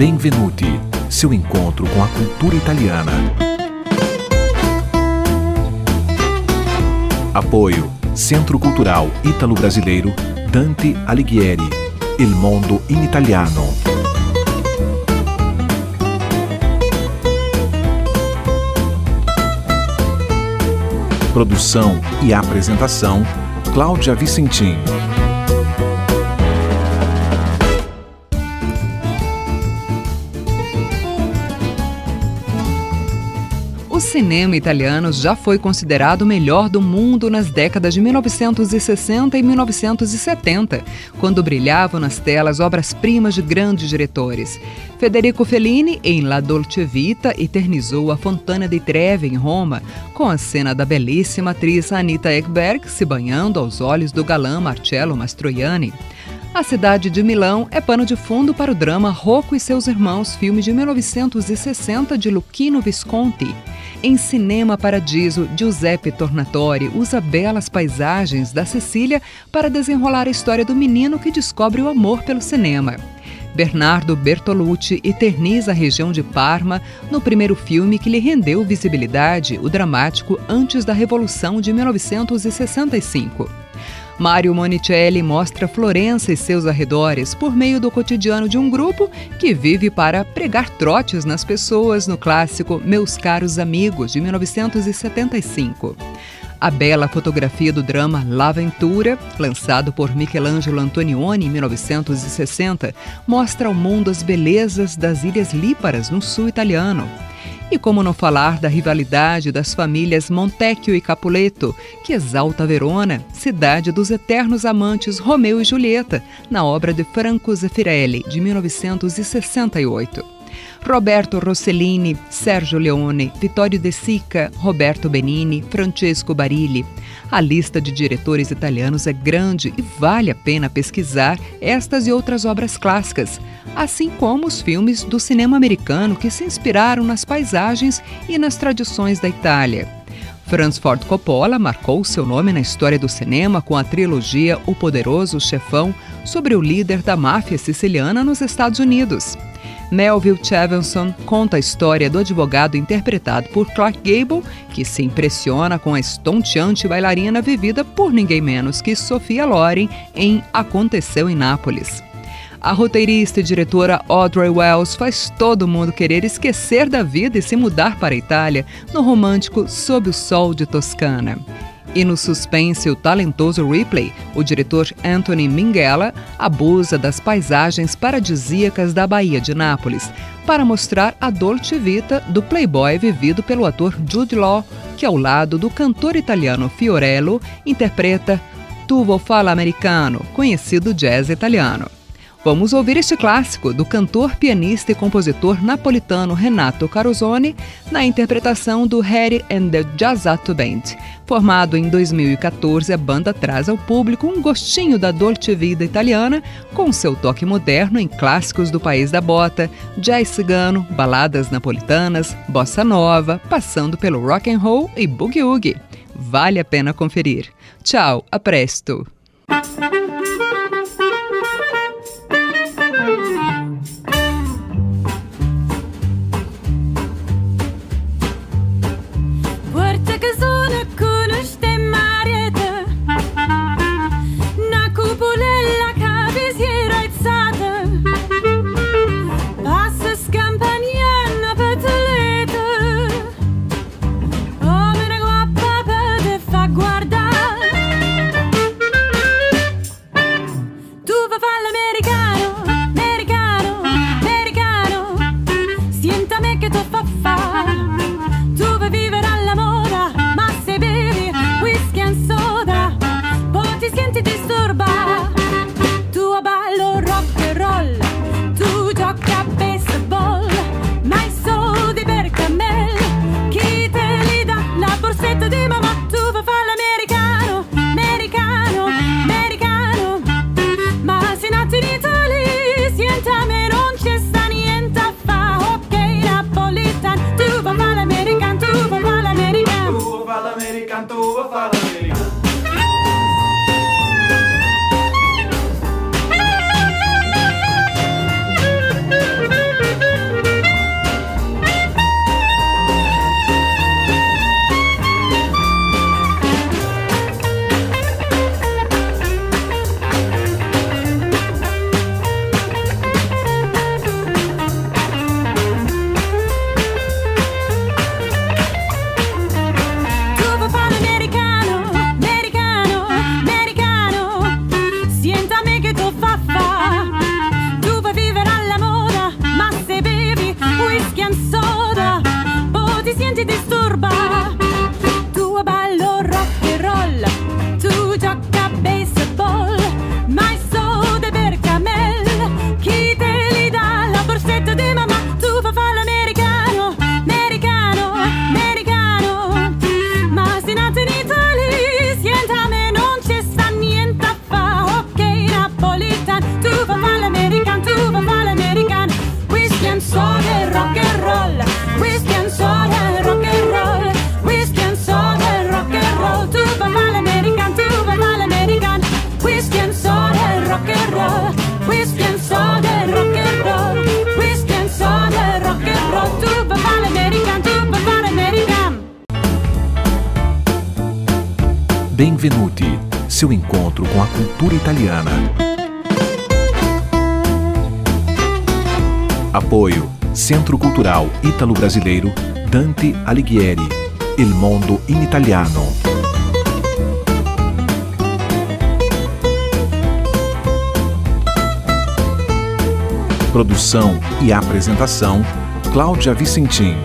Benvenuti, seu encontro com a cultura italiana. Apoio Centro Cultural Ítalo-Brasileiro Dante Alighieri. Il mondo in italiano. Produção e apresentação Cláudia Vicentim. Cinema italiano já foi considerado o melhor do mundo nas décadas de 1960 e 1970, quando brilhavam nas telas obras-primas de grandes diretores. Federico Fellini, em La Dolce Vita, eternizou a Fontana di Trevi, em Roma, com a cena da belíssima atriz Anita Ekberg se banhando aos olhos do galã Marcello Mastroianni. A cidade de Milão é pano de fundo para o drama Rocco e seus irmãos, filme de 1960 de Luchino Visconti. Em Cinema Paradiso, Giuseppe Tornatori usa belas paisagens da Sicília para desenrolar a história do menino que descobre o amor pelo cinema. Bernardo Bertolucci eterniza a região de Parma no primeiro filme que lhe rendeu visibilidade, o dramático Antes da Revolução de 1965. Mário Monicelli mostra Florença e seus arredores por meio do cotidiano de um grupo que vive para pregar trotes nas pessoas no clássico Meus Caros Amigos, de 1975. A bela fotografia do drama La Ventura, lançado por Michelangelo Antonioni em 1960, mostra ao mundo as belezas das Ilhas Líparas, no sul italiano. E como não falar da rivalidade das famílias Montecchio e Capuleto, que exalta Verona, cidade dos eternos amantes Romeu e Julieta, na obra de Franco Zeffirelli, de 1968. Roberto Rossellini, Sérgio Leone, Vittorio De Sica, Roberto Benini, Francesco Barilli. A lista de diretores italianos é grande e vale a pena pesquisar estas e outras obras clássicas, assim como os filmes do cinema americano que se inspiraram nas paisagens e nas tradições da Itália. Franz Ford Coppola marcou seu nome na história do cinema com a trilogia O Poderoso Chefão sobre o líder da máfia siciliana nos Estados Unidos. Melville Chevenson conta a história do advogado interpretado por Clark Gable, que se impressiona com a estonteante bailarina vivida por ninguém menos que Sofia Loren em Aconteceu em Nápoles. A roteirista e diretora Audrey Wells faz todo mundo querer esquecer da vida e se mudar para a Itália no romântico Sob o Sol de Toscana. E no suspense, o talentoso Ripley, o diretor Anthony Minghella, abusa das paisagens paradisíacas da Baía de Nápoles para mostrar a dolce vita do playboy vivido pelo ator Jude Law, que ao lado do cantor italiano Fiorello interpreta Tuvo Fala Americano, conhecido jazz italiano. Vamos ouvir este clássico do cantor, pianista e compositor napolitano Renato Carosone na interpretação do Harry and the Jazzato Band. Formado em 2014, a banda traz ao público um gostinho da dolce vida italiana com seu toque moderno em clássicos do país da bota, jazz cigano, baladas napolitanas, bossa nova, passando pelo rock and roll e boogie-woogie. Vale a pena conferir. Tchau, a presto! fa fa fa. gente disturbia cultura italiana. Apoio Centro Cultural Ítalo-Brasileiro Dante Alighieri. Il mondo in italiano. Produção e apresentação Cláudia Vicentim.